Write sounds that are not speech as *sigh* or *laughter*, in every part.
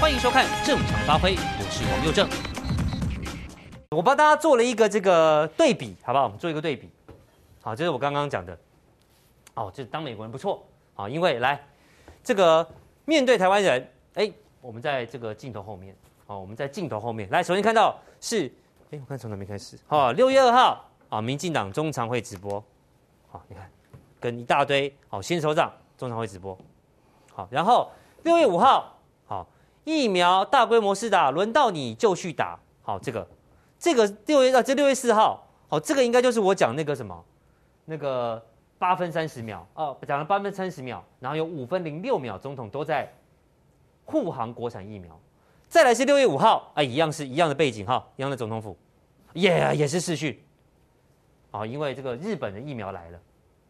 欢迎收看《正常发挥》，我是王又正。我帮大家做了一个这个对比，好不好？我们做一个对比。好，这是我刚刚讲的。哦，这当美国人不错。啊，因为来这个面对台湾人，哎，我们在这个镜头后面。好，我们在镜头后面。来，首先看到是，哎，我看从哪边开始？好，六月二号啊，民进党中常会直播。好，你看，跟一大堆好新首长中常会直播。好，然后六月五号，疫苗大规模施打，轮到你就去打。好，这个。这个六月啊，这六月四号，好，这个应该就是我讲那个什么，那个八分三十秒哦，讲了八分三十秒，然后有五分零六秒，总统都在护航国产疫苗。再来是六月五号，哎，一样是一样的背景哈，一样的总统府，也、yeah，也是视讯，啊，因为这个日本的疫苗来了，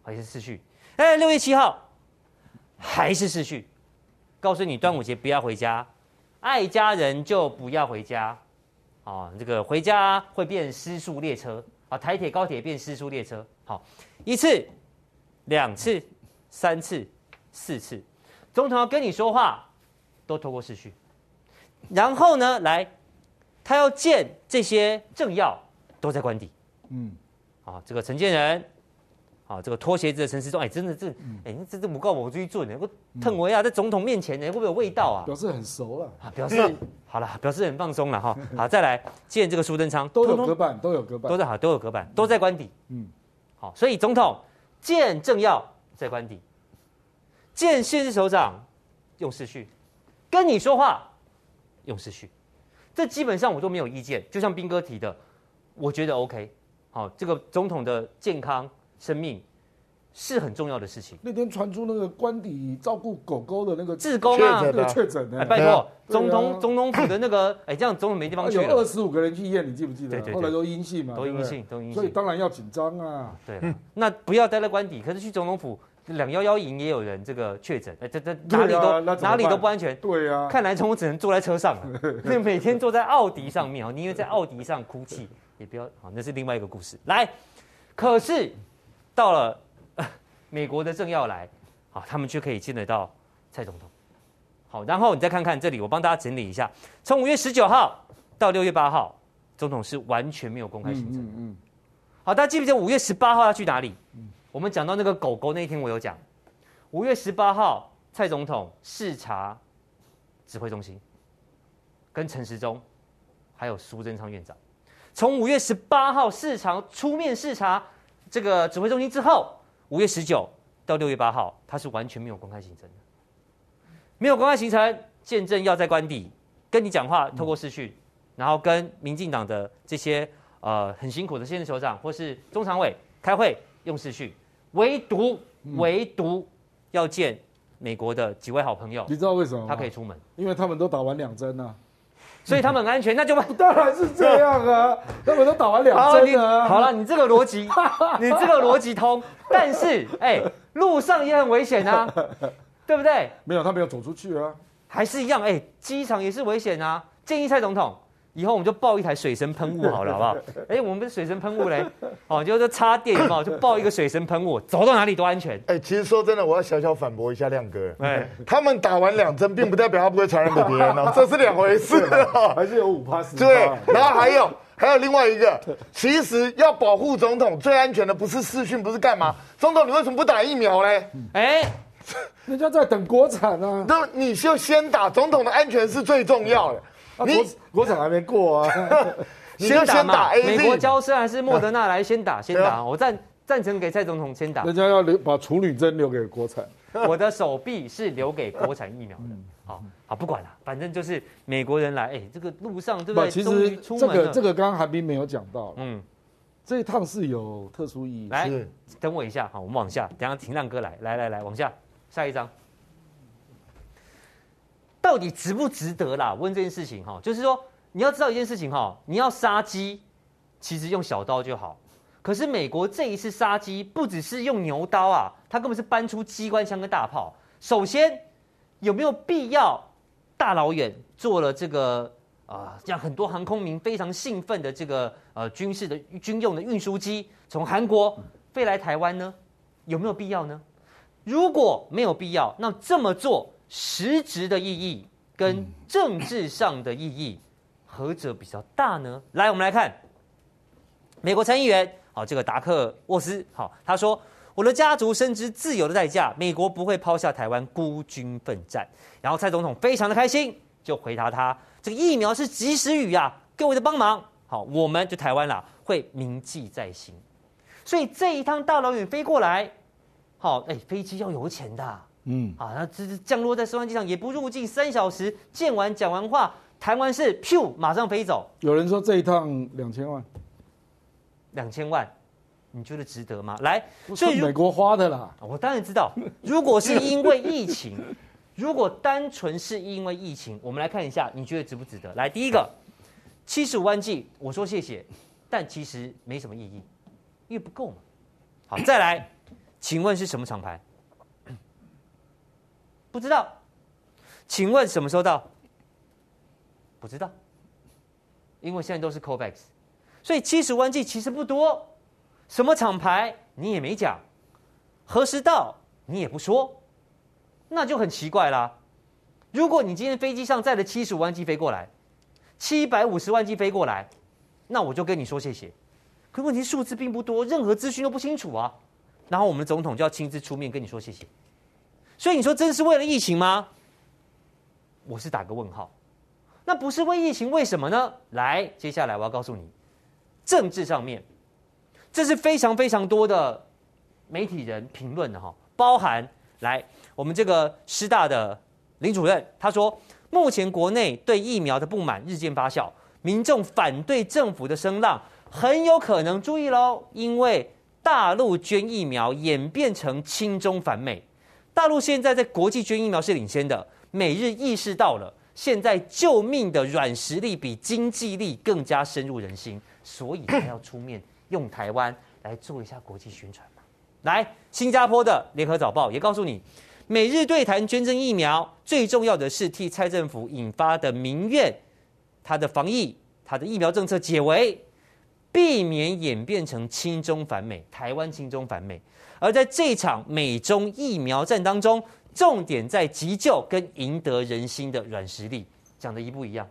还是视讯。哎，六月七号还是视讯，告诉你端午节不要回家，爱家人就不要回家。啊，这个回家会变失速列车啊，台铁高铁变失速列车。好，一次、两次、三次、四次，总统要跟你说话，都透过视讯。然后呢，来，他要见这些政要，都在官邸。嗯，啊，这个陈建仁。啊，这个脱鞋子的陈时中，哎，真的这，哎，这这不够我追准呢，我疼我呀，在总统面前呢，会不会有味道啊？表示很熟了啊，表示好了，表示很放松了哈。*laughs* 好，再来见这个苏贞昌，都有隔板，都有隔板，都在好，都有隔板，都在官邸。嗯，好，所以总统见政要在官邸，见县市首长用视讯，跟你说话用视讯，这基本上我都没有意见。就像斌哥提的，我觉得 OK。好，这个总统的健康。生命是很重要的事情。那天传出那个官邸照顾狗狗的那个志工啊，确诊的，哎，拜托，总统总统府的那个，哎，这样总统没地方去了。有二十五个人去验，你记不记得？对对，后来都阴性嘛，都阴性，都阴性。所以当然要紧张啊。对，那不要待在官邸，可是去总统府两幺幺营也有人这个确诊，哎，这这哪里都哪里都不安全。对呀，看来总统只能坐在车上了，每天坐在奥迪上面哦，宁愿在奥迪上哭泣，也不要好，那是另外一个故事。来，可是。到了，*laughs* 美国的政要来，好，他们就可以见得到蔡总统。好，然后你再看看这里，我帮大家整理一下，从五月十九号到六月八号，总统是完全没有公开行程。嗯嗯。好，大家记不记得五月十八号要去哪里？我们讲到那个狗狗那一天，我有讲。五月十八号，蔡总统视察指挥中心，跟陈时中，还有苏贞昌院长。从五月十八号视察出面视察。这个指挥中心之后，五月十九到六月八号，他是完全没有公开行程的，没有公开行程，见证要在官邸跟你讲话，透过视讯，然后跟民进党的这些呃很辛苦的县市首长或是中常委开会用视讯，唯独唯独要见美国的几位好朋友，你知道为什么？他可以出门，因为他们都打完两针了。所以他们很安全，*laughs* 那就当然是这样啊！*laughs* 他们都打完两针了。好了，你这个逻辑，*laughs* 你这个逻辑通，但是哎、欸，路上也很危险啊，对不对？没有，他没有走出去啊，还是一样哎，机场也是危险啊。建议蔡总统。以后我们就抱一台水神喷雾好了，*laughs* 好不好？哎、欸，我们不是水神喷雾嘞，哦，就是插电嘛，就抱一个水神喷雾，走到哪里都安全。哎、欸，其实说真的，我要小小反驳一下亮哥。哎、欸，他们打完两针，并不代表他不会传染给别人哦，*laughs* 这是两回事哦，还是有五趴十。对，然后还有还有另外一个，其实要保护总统最安全的不是视讯，不是干嘛？总统，你为什么不打疫苗嘞？哎、欸，人家在等国产啊。那你就先打，总统的安全是最重要的。你国国产还没过啊，*laughs* 你就先打 A，美国交涉还是莫德纳来先打，先打，我赞赞成给蔡总统先打。人家要留把处女针留给国产，*laughs* 我的手臂是留给国产疫苗的。好，好不管了，反正就是美国人来，哎，这个路上对不对？其实这个这个刚刚韩冰没有讲到，嗯，这一趟是有特殊意义。来，等我一下，好，我们往下，等下请亮哥来，来来来，往下，下一张。到底值不值得啦？问这件事情哈，就是说你要知道一件事情哈，你要杀鸡，其实用小刀就好。可是美国这一次杀鸡，不只是用牛刀啊，他根本是搬出机关枪跟大炮。首先，有没有必要大老远做了这个啊，让很多航空民非常兴奋的这个呃军事的军用的运输机从韩国飞来台湾呢？有没有必要呢？如果没有必要，那这么做。实质的意义跟政治上的意义，何者比较大呢？来，我们来看美国参议员，好，这个达克沃斯，好，他说：“我的家族深知自由的代价，美国不会抛下台湾孤军奋战。”然后蔡总统非常的开心，就回答他：“这个疫苗是及时雨呀，各位的帮忙，好，我们就台湾啦，会铭记在心。”所以这一趟大老远飞过来，好，哎，飞机要油钱的。嗯，啊，那这这降落在松山机场也不入境，三小时见完讲完话，谈完事，咻，马上飞走。有人说这一趟两千万，两千万，你觉得值得吗？来，所以美国花的啦，我当然知道。如果是因为疫情，如果单纯是因为疫情，我们来看一下，你觉得值不值得？来，第一个，七十五万剂，我说谢谢，但其实没什么意义，因为不够嘛。好，再来，请问是什么厂牌？不知道，请问什么时候到？不知道，因为现在都是 COVAX，所以七十万剂其实不多。什么厂牌你也没讲，何时到你也不说，那就很奇怪啦。如果你今天飞机上载了七十五万剂飞过来，七百五十万剂飞过来，那我就跟你说谢谢。可问题数字并不多，任何资讯都不清楚啊。然后我们总统就要亲自出面跟你说谢谢。所以你说真是为了疫情吗？我是打个问号。那不是为疫情，为什么呢？来，接下来我要告诉你，政治上面，这是非常非常多的媒体人评论的哈，包含来我们这个师大的林主任，他说，目前国内对疫苗的不满日渐发酵，民众反对政府的声浪很有可能注意喽，因为大陆捐疫苗演变成亲中反美。大陆现在在国际捐疫苗是领先的，美日意识到了现在救命的软实力比经济力更加深入人心，所以他要出面用台湾来做一下国际宣传嘛。来，新加坡的联合早报也告诉你，美日对谈捐赠疫苗，最重要的是替蔡政府引发的民怨，他的防疫、他的疫苗政策解围，避免演变成亲中反美，台湾亲中反美。而在这场美中疫苗战当中，重点在急救跟赢得人心的软实力，讲的一不一样？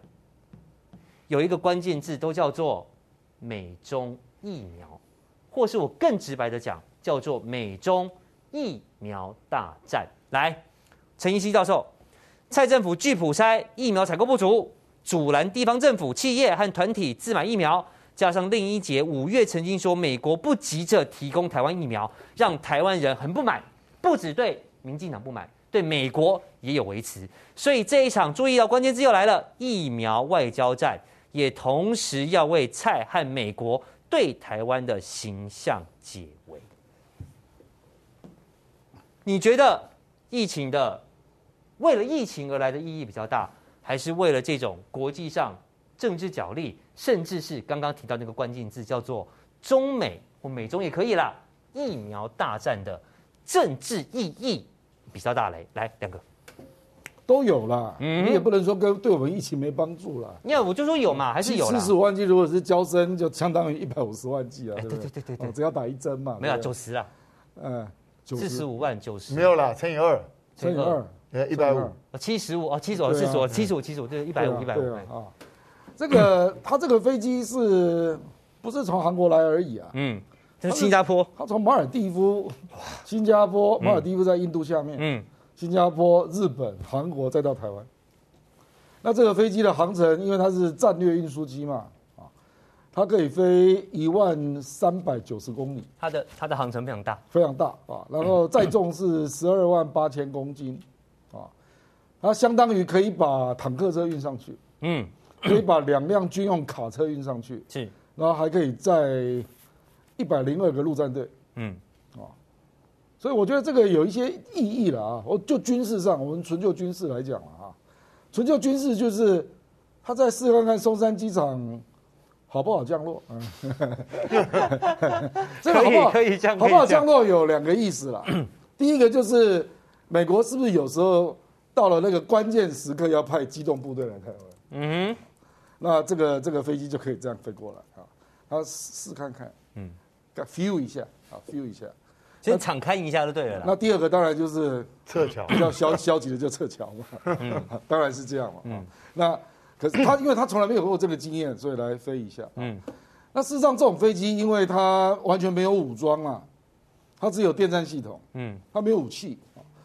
有一个关键字都叫做美中疫苗，或是我更直白的讲，叫做美中疫苗大战。来，陈奕希教授，蔡政府拒普筛，疫苗采购不足，阻拦地方政府、企业和团体自买疫苗。加上另一节，五月曾经说美国不急着提供台湾疫苗，让台湾人很不满，不止对民进党不满，对美国也有维持。所以这一场注意到关键字又来了，疫苗外交战，也同时要为蔡和美国对台湾的形象解围。你觉得疫情的为了疫情而来的意义比较大，还是为了这种国际上政治角力？甚至是刚刚提到那个关键字，叫做中美或美中也可以啦。疫苗大战的政治意义比较大嘞，来两个都有啦。嗯，你也不能说跟对我们疫情没帮助啦。你看我就说有嘛，还是有。四十五万剂如果是交生，就相当于一百五十万剂啊，对不对？对对对对，只要打一针嘛。没有九十啊，嗯，四十五万九十没有啦，乘以二，乘以二，一百五，七十五哦，七十五四十五，七十五七十五就是一百五一百五啊。这个他这个飞机是不是从韩国来而已啊？嗯，这是新加坡。他从马尔蒂夫，新加坡，马尔蒂夫在印度下面。嗯，新加坡、日本、韩国再到台湾。那这个飞机的航程，因为它是战略运输机嘛，啊，它可以飞一万三百九十公里。它的它的航程非常大，非常大啊。然后载重是十二万八千公斤，啊，它相当于可以把坦克车运上去。嗯。可以把两辆军用卡车运上去，是，然后还可以载一百零二个陆战队，嗯，啊，所以我觉得这个有一些意义了啊。我就军事上，我们纯就军事来讲了啊，纯就军事就是他在试看看松山机场好不好降落，嗯，*laughs* 这个好不好？可以降，好不好降落有两个意思了。*clears throat* 第一个就是美国是不是有时候到了那个关键时刻要派机动部队来台湾？嗯哼。那这个这个飞机就可以这样飞过来啊，然后试试看看，嗯，feel 一下啊，feel 一下。先敞开一下就对了。那第二个当然就是撤侨，比较消消极的就撤侨嘛。嗯，*laughs* 当然是这样嘛。嗯，那可是他因为他从来没有过这个经验，所以来飞一下。嗯，那事实上这种飞机，因为它完全没有武装啊，它只有电战系统。嗯，它没有武器，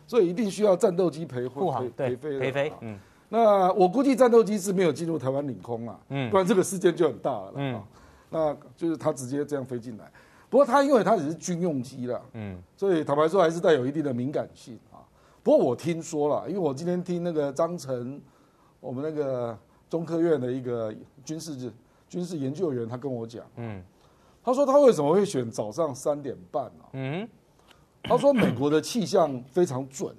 所以一定需要战斗机陪飞。陪飞陪飞。嗯，那我估计战斗机是没有进入台湾领空啊。嗯，不然这个事件就很大了。嗯，那就是他直接这样飞进来。不过它因为它只是军用机了，嗯，所以坦白说还是带有一定的敏感性啊。不过我听说了，因为我今天听那个张晨，我们那个中科院的一个军事军事研究员，他跟我讲，嗯，他说他为什么会选早上三点半呢？嗯，他说美国的气象非常准，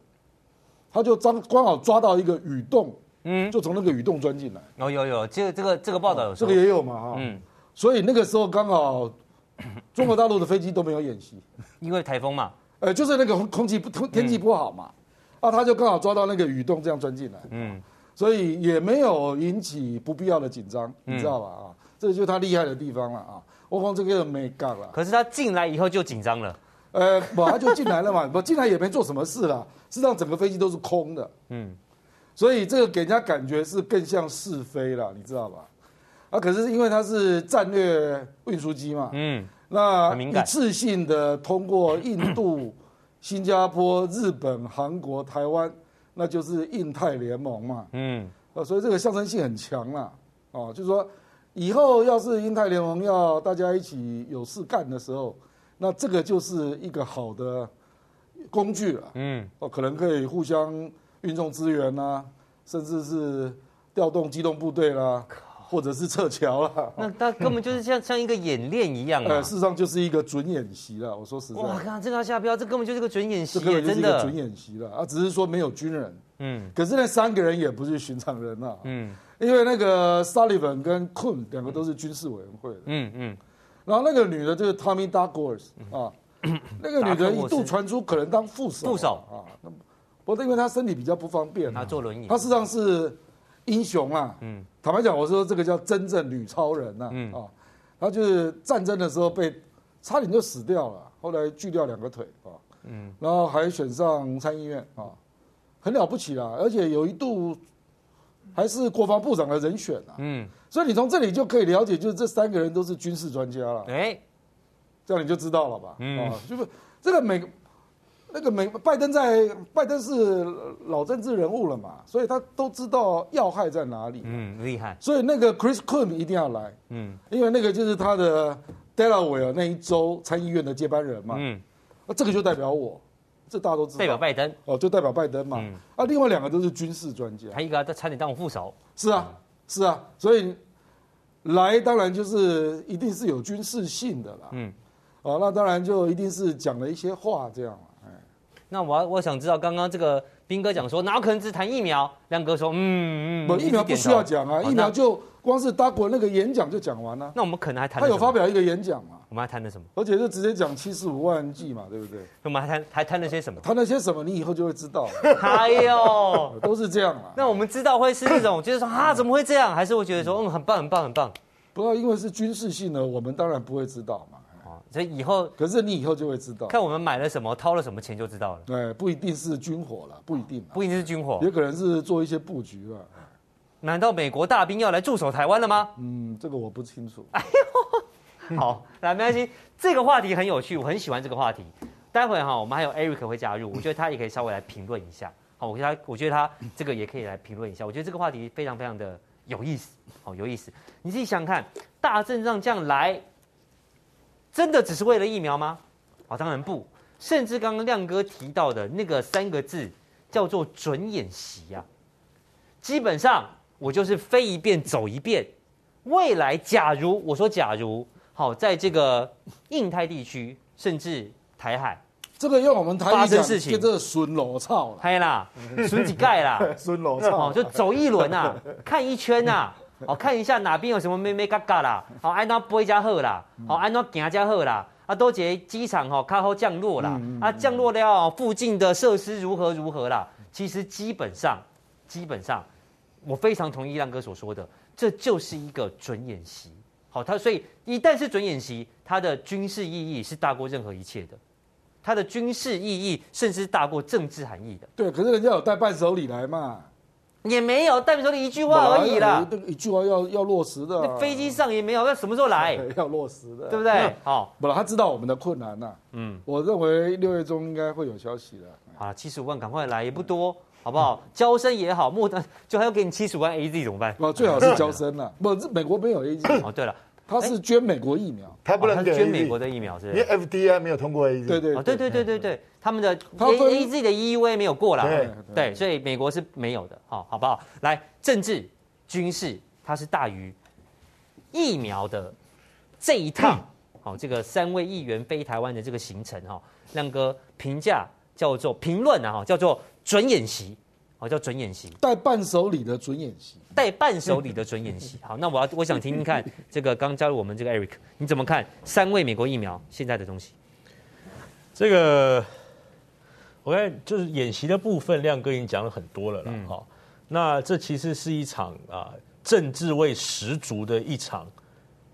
他就刚刚好抓到一个雨洞，嗯，就从那个雨洞钻进来。哦，有有，这个这个这个报道有，这个也有嘛，哈，嗯，所以那个时候刚好。*coughs* 中国大陆的飞机都没有演习，因为台风嘛，呃，就是那个空气不天气不好嘛，啊，他就刚好抓到那个雨洞这样钻进来，嗯，所以也没有引起不必要的紧张，你知道吧？啊，这就是他厉害的地方了啊。我光这个没干了，可是他进来以后就紧张了，呃，马上就进来了嘛，*laughs* 不进来也没做什么事了，实际上整个飞机都是空的，嗯，所以这个给人家感觉是更像试飞了，你知道吧？啊，可是因为它是战略运输机嘛，嗯，那一次性的通过印度、*coughs* 新加坡、日本、韩国、台湾，那就是印太联盟嘛，嗯，啊，所以这个象征性很强啦，哦，就是说以后要是印太联盟要大家一起有事干的时候，那这个就是一个好的工具了，嗯，哦，可能可以互相运送资源呐，甚至是调动机动部队啦。或者是撤侨了，*laughs* 那它根本就是像像一个演练一样啊！*laughs* 事实上就是一个准演习了。我说实在，哇，看这个要下标，这根本就是个准演习，这个就是一个准演习了啊！只是说没有军人，嗯，可是那三个人也不是寻常人啊，嗯，因为那个 Sullivan 跟 Coon 两个都是军事委员会的，嗯嗯，然后那个女的就是 Tommy Douglas 啊，*coughs* 那个女的一度传出可能当副手，副手啊，那不过因为她身体比较不方便，她坐轮椅，她事实上是。英雄啊，嗯，坦白讲，我说这个叫真正女超人呐，嗯。啊，她就是战争的时候被差点就死掉了，后来锯掉两个腿啊，嗯，然后还选上参议院啊，很了不起啦，而且有一度还是国防部长的人选啊，嗯，所以你从这里就可以了解，就是这三个人都是军事专家了，哎，这样你就知道了吧，嗯，啊，就是这个每个。那个美拜登在拜登是老政治人物了嘛，所以他都知道要害在哪里。嗯，厉害。所以那个 Chris Coons 一定要来。嗯，因为那个就是他的 Delaware 那一州参议院的接班人嘛。嗯，那这个就代表我，这大家都知道。代表拜登。哦，就代表拜登嘛。嗯。啊，另外两个都是军事专家。他一个在差点当我副手。是啊，是啊，所以来当然就是一定是有军事性的啦。嗯。哦，那当然就一定是讲了一些话这样。那我我想知道，刚刚这个兵哥讲说，哪有可能只谈疫苗？亮哥说，嗯嗯，不，疫苗不需要讲啊，疫苗就光是搭国那个演讲就讲完了。那我们可能还谈他有发表一个演讲嘛？我们还谈了什么？而且就直接讲七十五万剂嘛，对不对？我们还谈还谈了些什么？谈了些什么？你以后就会知道。哎呦，都是这样啊。那我们知道会是那种，就是说啊，怎么会这样？还是会觉得说，嗯，很棒，很棒，很棒。不过因为是军事性的，我们当然不会知道嘛。所以以后，可是你以后就会知道，看我们买了什么，掏了什么钱就知道了。对，不一定是军火了，不一定，不一定是军火，也可能是做一些布局了。难道美国大兵要来驻守台湾了吗？嗯，这个我不清楚。哎呦，*laughs* 好，来没关系，这个话题很有趣，我很喜欢这个话题。待会哈，我们还有 Eric 会加入，我觉得他也可以稍微来评论一下。好，我觉得他，我觉得他这个也可以来评论一下。我觉得这个话题非常非常的有意思，好有意思。你自己想看，大阵仗这样来。真的只是为了疫苗吗？哦，当然不。甚至刚刚亮哥提到的那个三个字叫做准演习呀。基本上我就是飞一遍走一遍。未来假如我说假如好，在这个印太地区，甚至台海，这个用我们台发生事情，跟这个孙罗操，嗨啦，孙几盖啦，孙罗操，就走一轮啊，看一圈啊。哦，看一下哪边有什么咩咩嘎嘎啦，好，安怎飞加好啦，好，安怎行加好啦，啊，多捷机场吼靠后降落啦，啊，降落了附近的设施如何如何啦，其实基本上，基本上，我非常同意亮哥所说的，这就是一个准演习，好，它所以一旦是准演习，它的军事意义是大过任何一切的，它的军事意义甚至大过政治含义的。对，可是人家有带伴手礼来嘛。也没有代表说你一句话而已啦，一句话要要落实的。那飞机上也没有，那什么时候来？*laughs* 要落实的，对不对？*laughs* 好，不了，他知道我们的困难呐。嗯，我认为六月中应该会有消息的。啊，七十五万赶快来，也不多，好不好？交生也好，莫德就还要给你七十五万 AZ 怎么办？哦，最好是交生了。不，美国没有 AZ。哦，对了。他是捐美国疫苗，他不能捐美国的疫苗，是。因为 FDA 没有通过 AZ。对对对。对对对对，他们的 A Z 的 EUA 没有过了，对。对，所以美国是没有的，好，好不好？来，政治、军事，它是大于疫苗的这一趟，好，*clears throat* 这个三位议员飞台湾的这个行程，哈，亮哥评价叫做评论啊，哈，叫做准演习。哦，叫准演习，带伴手礼的准演习，带伴手礼的准演习。*laughs* 好，那我要我想听听看，这个刚加入我们这个 Eric，你怎么看三位美国疫苗现在的东西？这个我看就是演习的部分，亮哥已经讲了很多了了。哈、嗯，那这其实是一场啊政治味十足的一场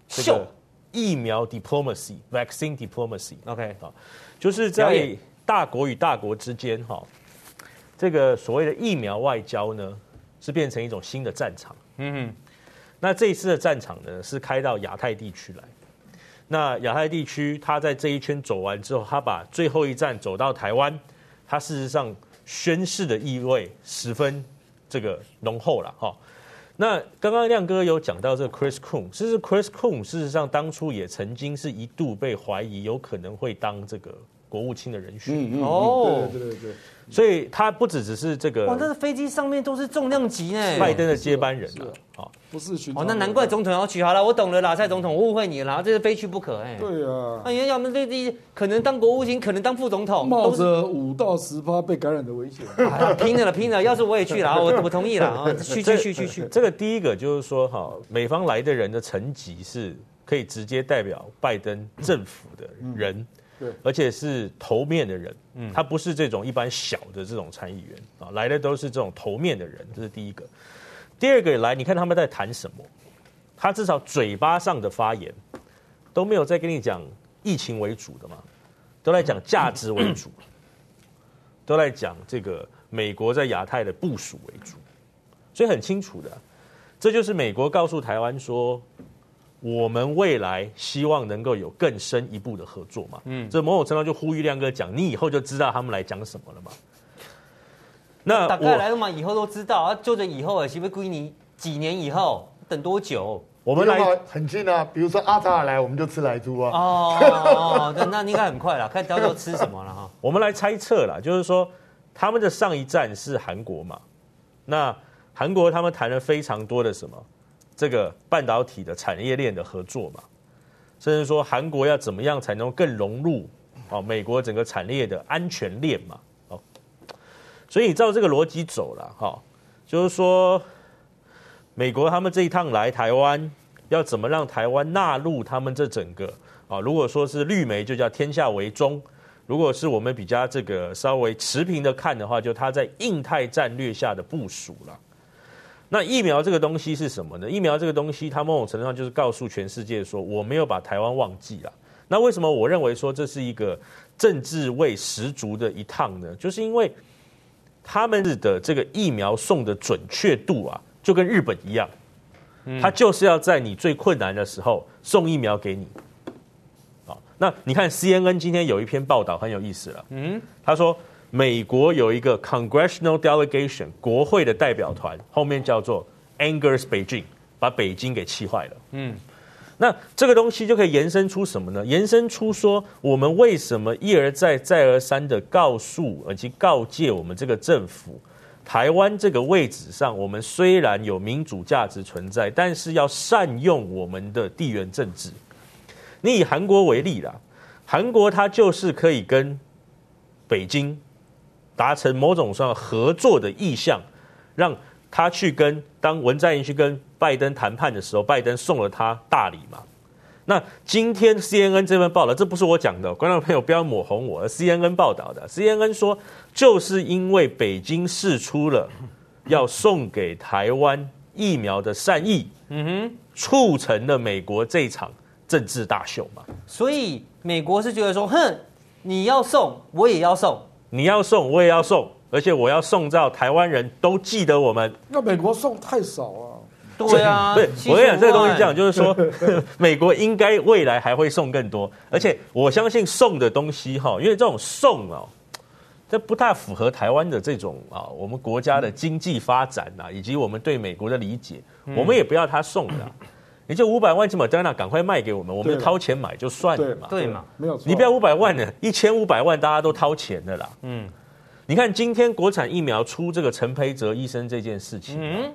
这个疫苗 diplomacy，vaccine diplomacy。OK，啊，就是在大国与大国之间哈。这个所谓的疫苗外交呢，是变成一种新的战场。嗯哼，那这一次的战场呢，是开到亚太地区来。那亚太地区，他在这一圈走完之后，他把最后一站走到台湾，他事实上宣示的意味十分这个浓厚了哈。那刚刚亮哥有讲到这个 Chris Coons，其实 Chris Coons 事实上当初也曾经是一度被怀疑有可能会当这个国务卿的人选。嗯嗯，哦，对对对对。所以他不只只是这个，哇，那个飞机上面都是重量级呢，拜登的接班人啊，好，不是寻哦，那难怪总统要去。好了，我懂了啦，蔡总统，我误会你了，这是非去不可，哎，对啊，那要么这这可能当国务卿，可能当副总统，冒着五到十趴被感染的危险，*laughs* 拼了拼了，要是我也去了，我我同意了啊，*laughs* 去去去去去。这个第一个就是说哈，美方来的人的层级是可以直接代表拜登政府的人。对，而且是头面的人，嗯，他不是这种一般小的这种参议员啊，来的都是这种头面的人，这是第一个。第二个来，你看他们在谈什么？他至少嘴巴上的发言都没有在跟你讲疫情为主的嘛，都在讲价值为主，*clears throat* 都在讲这个美国在亚太的部署为主，所以很清楚的，这就是美国告诉台湾说。我们未来希望能够有更深一步的合作嘛？嗯，这某种程度就呼吁亮哥讲，你以后就知道他们来讲什么了嘛？那大概来了嘛？以后都知道啊，就这以后啊，是不是归你几年以后？等多久？我们来很近啊，比如说阿扎尔来，我们就吃莱猪啊。哦 *laughs* 哦，那那应该很快了，看到时候吃什么了哈。我们来猜测啦，就是说他们的上一站是韩国嘛？那韩国他们谈了非常多的什么？这个半导体的产业链的合作嘛，甚至说韩国要怎么样才能更融入哦美国整个产业的安全链嘛哦，所以照这个逻辑走了哈，就是说美国他们这一趟来台湾，要怎么让台湾纳入他们这整个啊？如果说是绿媒，就叫天下为中；如果是我们比较这个稍微持平的看的话，就他在印太战略下的部署了。那疫苗这个东西是什么呢？疫苗这个东西，它某种程度上就是告诉全世界说，我没有把台湾忘记了。那为什么我认为说这是一个政治味十足的一趟呢？就是因为他们的这个疫苗送的准确度啊，就跟日本一样，他就是要在你最困难的时候送疫苗给你。好，那你看 CNN 今天有一篇报道很有意思了，嗯，他说。美国有一个 Congressional Delegation 国会的代表团，后面叫做 Angers Beijing，把北京给气坏了。嗯，那这个东西就可以延伸出什么呢？延伸出说，我们为什么一而再、再而三的告诉以及告诫我们这个政府，台湾这个位置上，我们虽然有民主价值存在，但是要善用我们的地缘政治。你以韩国为例啦，韩国它就是可以跟北京。达成某种上合作的意向，让他去跟当文在寅去跟拜登谈判的时候，拜登送了他大礼嘛。那今天 CNN 这份报道，这不是我讲的，观众朋友不要抹红我，CNN 报道的。CNN 说，就是因为北京试出了要送给台湾疫苗的善意，嗯哼，促成了美国这场政治大秀嘛。所以美国是觉得说，哼。你要送，我也要送，你要送，我也要送，而且我要送到台湾人都记得我们。那美国送太少啊。对啊，对，我跟你讲这个东西这样，就是说，*laughs* 美国应该未来还会送更多，而且我相信送的东西哈，因为这种送哦，这不太符合台湾的这种啊，我们国家的经济发展呐，以及我们对美国的理解，我们也不要他送的，你就五百万就 Moderna 赶快卖给我们，我们掏钱买就算了嘛，对嘛，没有错，你不要五百万的，一千五百万大家都掏钱的啦，嗯，你看今天国产疫苗出这个陈培哲医生这件事情，嗯。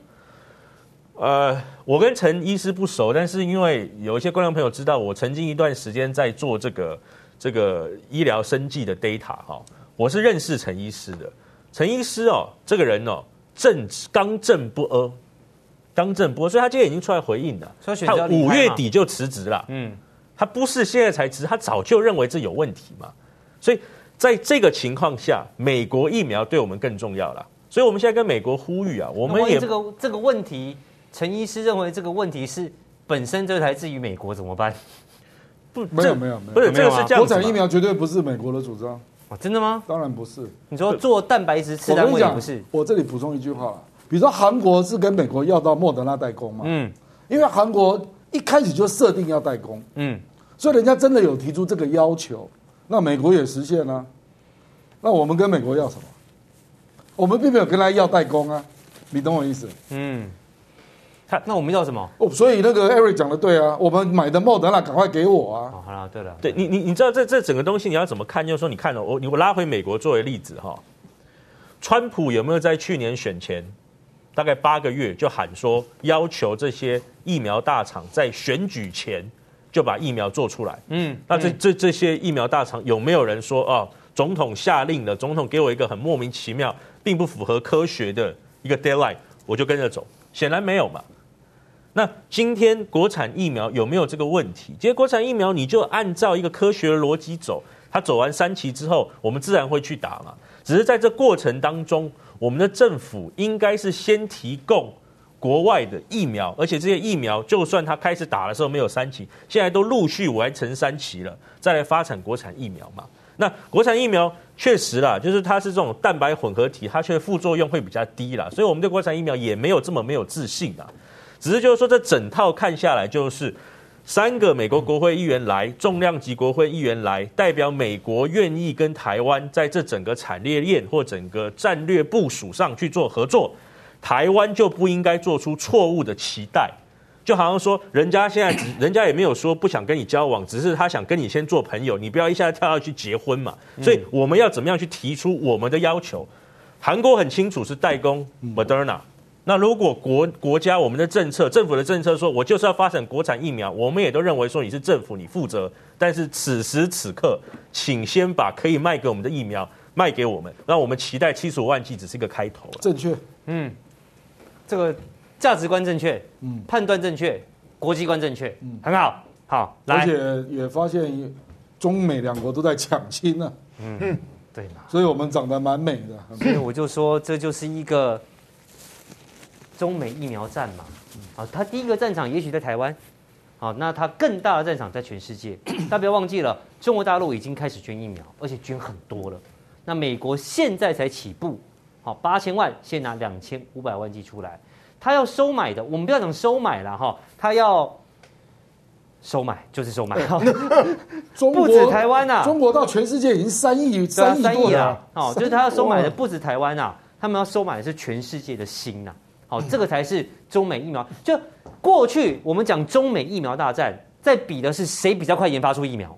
呃，我跟陈医师不熟，但是因为有一些观众朋友知道，我曾经一段时间在做这个这个医疗生计的 data 哈，我是认识陈医师的。陈医师哦，这个人哦，正直刚正不阿，刚正不阿，所以他今天已经出来回应了，他五月底就辞职了。嗯，他不是现在才辞，他早就认为这有问题嘛。所以在这个情况下，美国疫苗对我们更重要了。所以我们现在跟美国呼吁啊，我们也这个这个问题。陈医师认为这个问题是本身就来自于美国，怎么办？不，没有没有没有，不是这个是这样。国产疫苗绝对不是美国的主张哦，真的吗？当然不是。你说做蛋白质次单位不是？我这里补充一句话，比如说韩国是跟美国要到莫德纳代工嘛，嗯，因为韩国一开始就设定要代工，嗯，所以人家真的有提出这个要求，那美国也实现了啊，那我们跟美国要什么？我们并没有跟他要代工啊，你懂我意思？嗯。他那我们要什么？哦，所以那个 Eric 讲的对啊，我们买的莫德纳赶快给我啊！哦、好了，对了，对你你你知道这这整个东西你要怎么看？就是说你看了我你我拉回美国作为例子哈，川普有没有在去年选前大概八个月就喊说要求这些疫苗大厂在选举前就把疫苗做出来？嗯，那这这这些疫苗大厂有没有人说哦，总统下令了，总统给我一个很莫名其妙，并不符合科学的一个 deadline，我就跟着走？显然没有嘛。那今天国产疫苗有没有这个问题？其实国产疫苗你就按照一个科学的逻辑走，它走完三期之后，我们自然会去打嘛。只是在这过程当中，我们的政府应该是先提供国外的疫苗，而且这些疫苗就算它开始打的时候没有三期，现在都陆续完成三期了，再来发展国产疫苗嘛。那国产疫苗确实啦，就是它是这种蛋白混合体，它却副作用会比较低啦，所以我们对国产疫苗也没有这么没有自信啊。只是就是说，这整套看下来，就是三个美国国会议员来，重量级国会议员来，代表美国愿意跟台湾在这整个产业链或整个战略部署上去做合作，台湾就不应该做出错误的期待。就好像说，人家现在只，人家也没有说不想跟你交往，只是他想跟你先做朋友，你不要一下跳下去结婚嘛。所以我们要怎么样去提出我们的要求？韩国很清楚是代工 Moderna。那如果国国家我们的政策，政府的政策说，我就是要发展国产疫苗，我们也都认为说你是政府，你负责。但是此时此刻，请先把可以卖给我们的疫苗卖给我们，让我们期待七十五万剂只是一个开头。正确，嗯，这个价值观正确，嗯，判断正确，国际观正确，嗯，很好，好，来，而且也发现中美两国都在抢亲呢，嗯，对嘛，所以我们长得蛮美的，所以我就说这就是一个。中美疫苗战嘛，好，它第一个战场也许在台湾，好，那它更大的战场在全世界。*clears throat* 大家不要忘记了，中国大陆已经开始捐疫苗，而且捐很多了。那美国现在才起步，好，八千万先拿两千五百万剂出来，他要收买的，我们不要讲收买了哈，他要收买就是收买，*laughs* 中国不止台湾呐，中国到全世界已经三亿三亿多了，哦，就是他要收买的不止台湾呐，他们要收买的是全世界的心呐。好，这个才是中美疫苗。就过去我们讲中美疫苗大战，在比的是谁比较快研发出疫苗。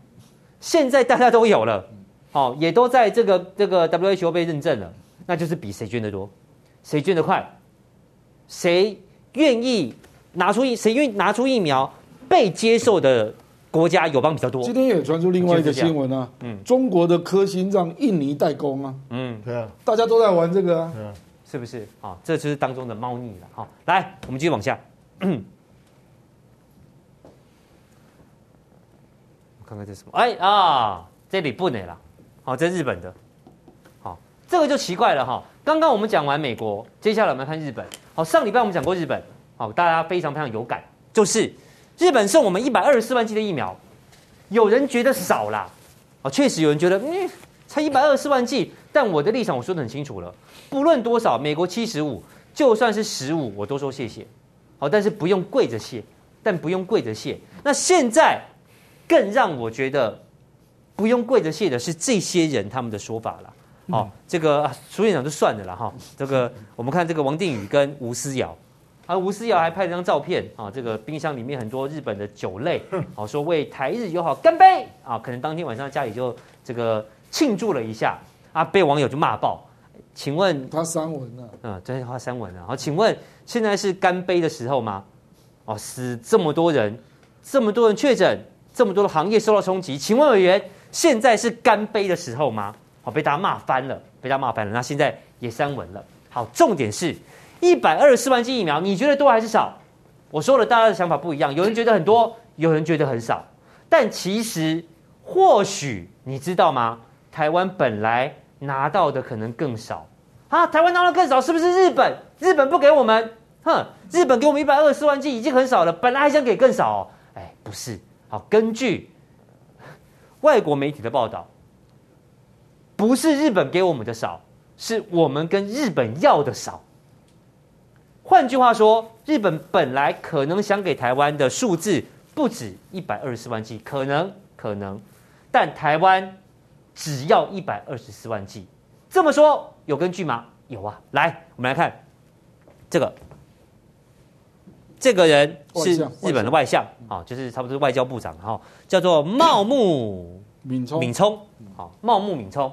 现在大家都有了，好，也都在这个这个 WHO 被认证了，那就是比谁捐的多，谁捐的快，谁愿意拿出疫，谁愿意拿出疫苗被接受的国家友邦比较多。今天也传出另外一个新闻啊，嗯，中国的科兴让印尼代工啊，嗯，对啊，大家都在玩这个啊。是不是啊？这就是当中的猫腻了。好，来，我们继续往下。*clears throat* 我看看这是什么？哎啊，这里不能了。好，这是日本的。好，这个就奇怪了哈。刚刚我们讲完美国，接下来我们看日本。好，上礼拜我们讲过日本。好，大家非常非常有感，就是日本送我们一百二十四万剂的疫苗，有人觉得少啦，啊，确实有人觉得，嗯，才一百二十四万剂，但我的立场我说的很清楚了，不论多少，美国七十五，就算是十五，我都说谢谢，好，但是不用跪着谢，但不用跪着谢。那现在更让我觉得不用跪着谢的是这些人他们的说法了。好、嗯，这个苏院长就算了啦哈。这个我们看这个王定宇跟吴思瑶，啊，吴思瑶还拍了张照片啊，这个冰箱里面很多日本的酒类，好说为台日友好干杯啊，可能当天晚上家里就这个庆祝了一下啊，被网友就骂爆。请问他三文了？嗯，对，他三文了。好，请问现在是干杯的时候吗？哦，死这么多人，这么多人确诊，这么多的行业受到冲击，请问委员，现在是干杯的时候吗？好被大家骂翻了，被大家骂翻了。那现在也三文了。好，重点是一百二十四万剂疫苗，你觉得多还是少？我说了，大家的想法不一样。有人觉得很多，有人觉得很少。但其实，或许你知道吗？台湾本来拿到的可能更少啊。台湾拿到更少，是不是日本？日本不给我们？哼，日本给我们一百二十万剂已经很少了，本来还想给更少。哎，不是。好，根据外国媒体的报道。不是日本给我们的少，是我们跟日本要的少。换句话说，日本本来可能想给台湾的数字不止一百二十万剂，可能可能，但台湾只要一百二十四万剂。这么说有根据吗？有啊。来，我们来看这个，这个人是日本的外相啊，就是差不多是外交部长哈，叫做茂木敏充。敏充，好，茂木敏充。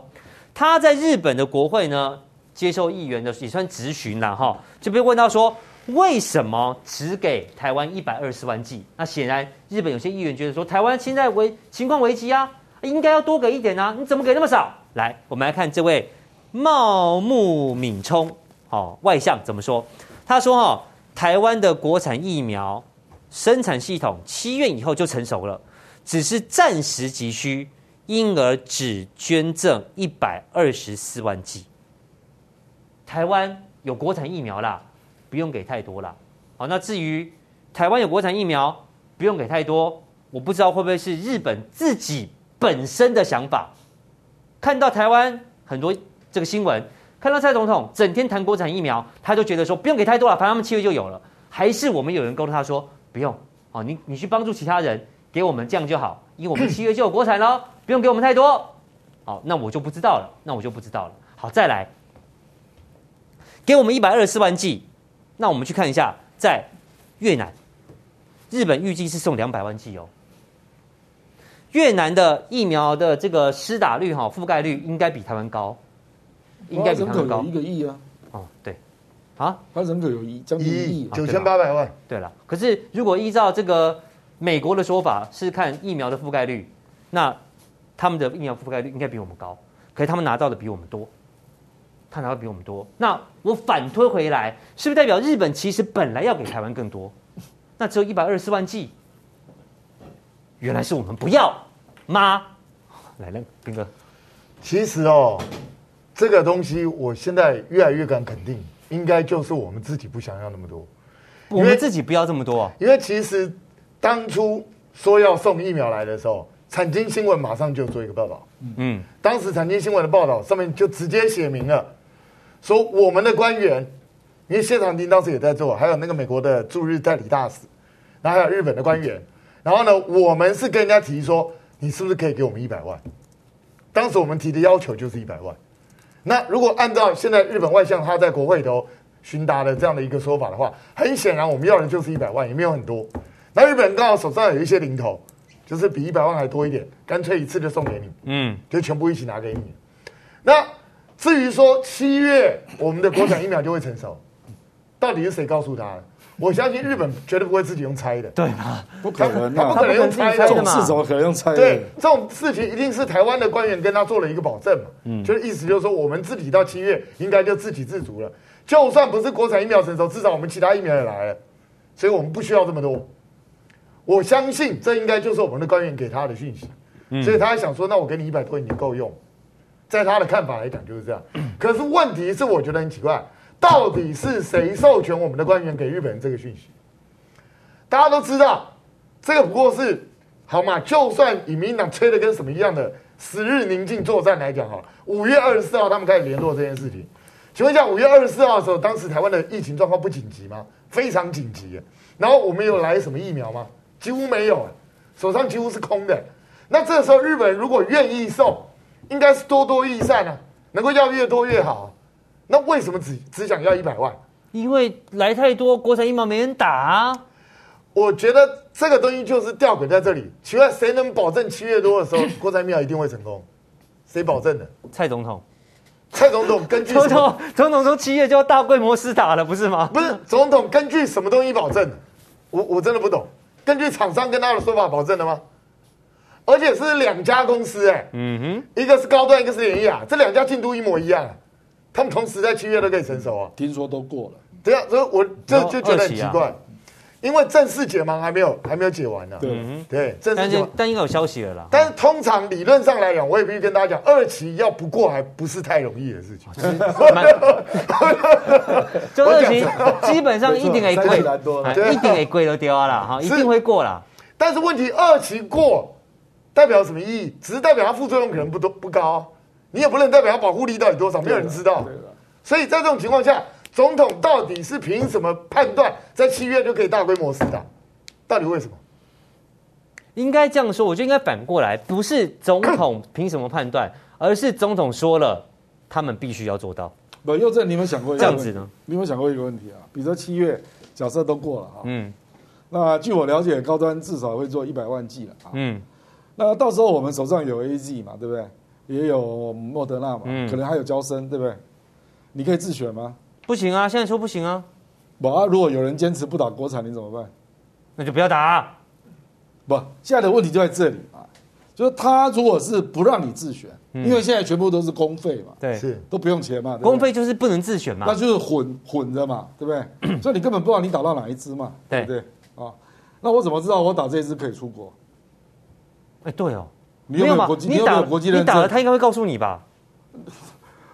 他在日本的国会呢，接受议员的也算质询了哈，就被问到说，为什么只给台湾一百二十万剂？那显然日本有些议员觉得说，台湾现在危情况危急啊，应该要多给一点啊，你怎么给那么少？来，我们来看这位茂木敏充，哦，外相怎么说？他说哈，台湾的国产疫苗生产系统七月以后就成熟了，只是暂时急需。因而只捐赠一百二十四万剂。台湾有国产疫苗啦，不用给太多啦。好，那至于台湾有国产疫苗，不用给太多，我不知道会不会是日本自己本身的想法。看到台湾很多这个新闻，看到蔡总统整天谈国产疫苗，他就觉得说不用给太多了，反正他们七月就有了。还是我们有人告诉他说不用，哦，你你去帮助其他人，给我们这样就好，因为我们七月就有国产喽。*coughs* 不用给我们太多，好，那我就不知道了，那我就不知道了。好，再来，给我们一百二十四万剂，那我们去看一下，在越南，日本预计是送两百万剂哦。越南的疫苗的这个施打率哈，覆盖率应该比台湾高，应该比台湾高一个亿啊。哦，对，啊，它人口有一将近一亿九千八百万。对了，可是如果依照这个美国的说法，是看疫苗的覆盖率，那。他们的疫苗覆盖率应该比我们高，可是他们拿到的比我们多，他拿到比我们多。那我反推回来，是不是代表日本其实本来要给台湾更多？那只有一百二十四万剂，原来是我们不要吗？来了，斌哥，其实哦，这个东西我现在越来越敢肯定，应该就是我们自己不想要那么多，我们自己不要这么多啊。因为其实当初说要送疫苗来的时候。产经新闻马上就做一个报道，嗯，当时产经新闻的报道上面就直接写明了，说我们的官员，因为谢长廷当时也在做，还有那个美国的驻日代理大使，然后还有日本的官员，然后呢，我们是跟人家提说，你是不是可以给我们一百万？当时我们提的要求就是一百万。那如果按照现在日本外相他在国会头询答的这样的一个说法的话，很显然我们要的就是一百万，也没有很多。那日本人刚好手上有一些零头。就是比一百万还多一点，干脆一次就送给你，嗯，就全部一起拿给你。那至于说七月我们的国产疫苗就会成熟，到底是谁告诉他的？我相信日本绝对不会自己用猜的，对啊，不可能，他不可能用猜的，这种事怎么可能用猜的？对，这种事情一定是台湾的官员跟他做了一个保证嘛，嗯，就是意思就是说我们自己到七月应该就自给自足了，就算不是国产疫苗成熟，至少我们其他疫苗也来了，所以我们不需要这么多。我相信这应该就是我们的官员给他的讯息，所以他还想说，那我给你一百多，你够用。在他的看法来讲就是这样。可是问题是，我觉得很奇怪，到底是谁授权我们的官员给日本人这个讯息？大家都知道，这个不过是好嘛，就算以民党吹的跟什么一样的十日宁静作战来讲哈，五月二十四号他们开始联络这件事情。请问一下，五月二十四号的时候，当时台湾的疫情状况不紧急吗？非常紧急。然后我们有来什么疫苗吗？几乎没有，手上几乎是空的。那这时候日本如果愿意送，应该是多多益善啊，能够要越多越好。那为什么只只想要一百万？因为来太多国产疫苗没人打啊。我觉得这个东西就是吊诡在这里。请问谁能保证七月多的时候国产疫苗一定会成功？*laughs* 谁保证的？蔡总统。蔡总统根据总统总统说七月就要大规模施打了，不是吗？不是，总统根据什么东西保证？我我真的不懂。根据厂商跟他的说法保证的吗？而且是两家公司哎、欸，嗯哼，一个是高端，一个是联雅，这两家进度一模一样，他们同时在七月都可以成熟啊。听说都过了。对啊，所以我这就觉得很奇怪。因为正式解盲还没有还没有解完呢、啊。对对，正式解但但应该有消息了啦。但是通常理论上来讲，我也必须跟大家讲，二期要不过还不是太容易的事情。*laughs* 就二期基本上一定会贵，一定会贵都掉了哈，一定会过了。但是问题二期过代表什么意义？只是代表它副作用可能不多不高，你也不能代表它保护力到底多少，没有人知道。所以在这种情况下。总统到底是凭什么判断在七月就可以大规模施打？到底为什么？应该这样说，我就应该反过来，不是总统凭什么判断，而是总统说了，他们必须要做到。不，又正你有想过这样子呢？你有没有想过一个问题啊？比如说七月，假设都过了啊，嗯，那据我了解，高端至少会做一百万剂了啊，嗯，那到时候我们手上有 AZ 嘛，对不对？也有莫德纳嘛，嗯，可能还有娇生，对不对？你可以自选吗？不行啊！现在说不行啊！不啊，如果有人坚持不打国产，你怎么办？那就不要打啊。不，现在的问题就在这里啊，就是他如果是不让你自选，嗯、因为现在全部都是公费嘛，对，是都不用钱嘛，公费就是不能自选嘛，那就是混混着嘛，对不对？*clears throat* 所以你根本不知道你打到哪一支嘛，对不对？啊，那我怎么知道我打这一支可以出国？哎，对哦，你有没有国际？你有没有国际认证？你打了，他应该会告诉你吧？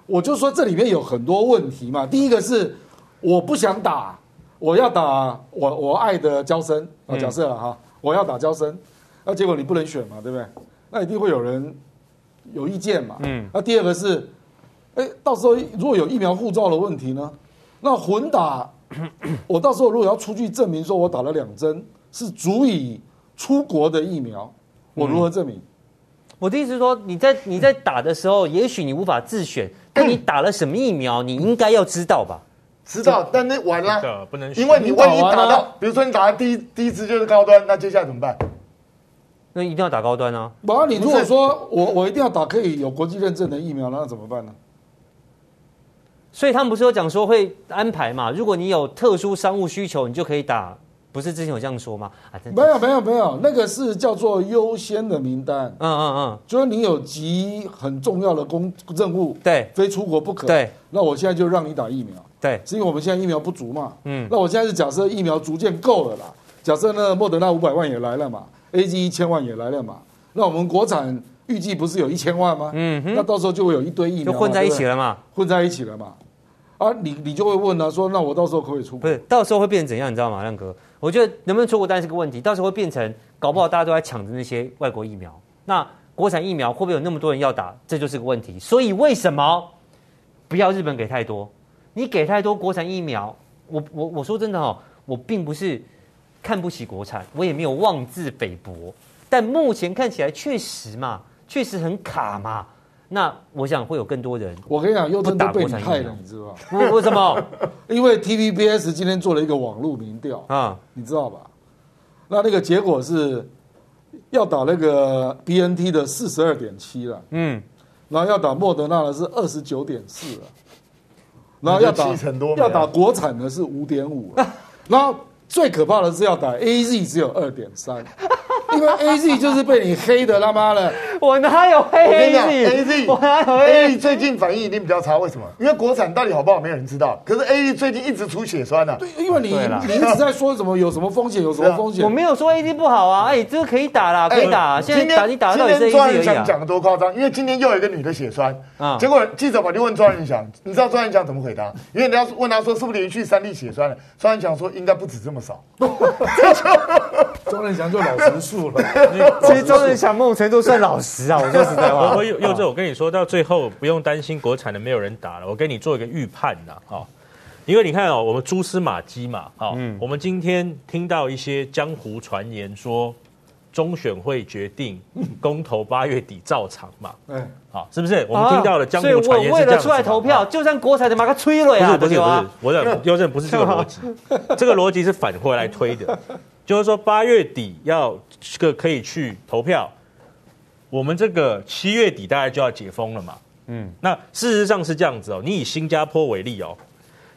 我就说这里面有很多问题嘛。第一个是我不想打，我要打我我爱的娇生啊，假设了哈，我要打娇生，那结果你不能选嘛，对不对？那一定会有人有意见嘛。嗯。那第二个是，哎，到时候如果有疫苗护照的问题呢？那混打，*coughs* 我到时候如果要出具证明说我打了两针是足以出国的疫苗，我如何证明？我的意思是说，你在你在打的时候，也许你无法自选。但你 *clears throat* 打了什么疫苗？你应该要知道吧？知道，但那完了，不能，因为你万一打到，比如说你打的第一第一支就是高端，那接下来怎么办？那一定要打高端啊！不，你如果说我我一定要打可以有国际认证的疫苗，那怎么办呢？所以他们不是有讲说会安排嘛？如果你有特殊商务需求，你就可以打。不是之前有这样说吗？啊，没有没有没有，那个是叫做优先的名单。嗯嗯嗯，就是你有极很重要的工任务，对，非出国不可。对，那我现在就让你打疫苗。对，是因为我们现在疫苗不足嘛。嗯，那我现在是假设疫苗逐渐够了啦。假设呢，莫德纳五百万也来了嘛，A G 一千万也来了嘛。那我们国产预计不是有一千万吗？嗯哼，那到时候就会有一堆疫苗就混在一起了嘛，混在一起了嘛。啊，你你就会问了，说那我到时候可以出国？不是，到时候会变成怎样？你知道吗，亮哥？我觉得能不能出国当然是个问题，到时候会变成搞不好大家都在抢着那些外国疫苗，那国产疫苗会不会有那么多人要打？这就是个问题。所以为什么不要日本给太多？你给太多国产疫苗，我我我说真的哦，我并不是看不起国产，我也没有妄自菲薄，但目前看起来确实嘛，确实很卡嘛。那我想会有更多人。我跟你讲，又真的被你害了，你知道吗？为为什么？*laughs* 因为 TVBS 今天做了一个网络民调啊，你知道吧？那那个结果是要打那个 BNT 的四十二点七了，嗯，然后要打莫德纳的是二十九点四了，然后要打要打国产的是五点五，然后最可怕的是要打 AZ 只有二点三。因为 A Z 就是被你黑的他妈的，我哪有黑 A Z？我哪有 A Z？最近反应一定比较差，为什么？因为国产到底好不好，没有人知道。可是 A Z 最近一直出血栓呢。对，因为你 *laughs* 你一直在说什么有什么风险，有什么风险。我没有说 A Z 不好啊，哎，这个可以打啦，可以打。现在打你打到底是 A Z 而已啊。讲的多夸张？因为今天又有一个女的血栓啊，结果记者跑去问庄人祥，你知道庄人祥怎么回答？因为人家问他说是不是连续三例血栓了，庄人祥说应该不止这么少。*laughs* 庄人祥就老实数了。*laughs* 其实庄人祥某种程度算老实实啊！我说实在话，*laughs* 我又这，我跟你说到最后不用担心国产的没有人打了，我给你做一个预判呐，哈，因为你看哦，我们蛛丝马迹嘛，哈，嗯，我们今天听到一些江湖传言说。中选会决定公投八月底照常嘛？嗯，好，是不是？我们听到了江湖传言我为了出来投票，就算国产的把它催了呀？不是不是不是，我的优正不是这个逻辑，*laughs* 这个逻辑是反过来推的，就是说八月底要个可以去投票，我们这个七月底大概就要解封了嘛？嗯，那事实上是这样子哦。你以新加坡为例哦，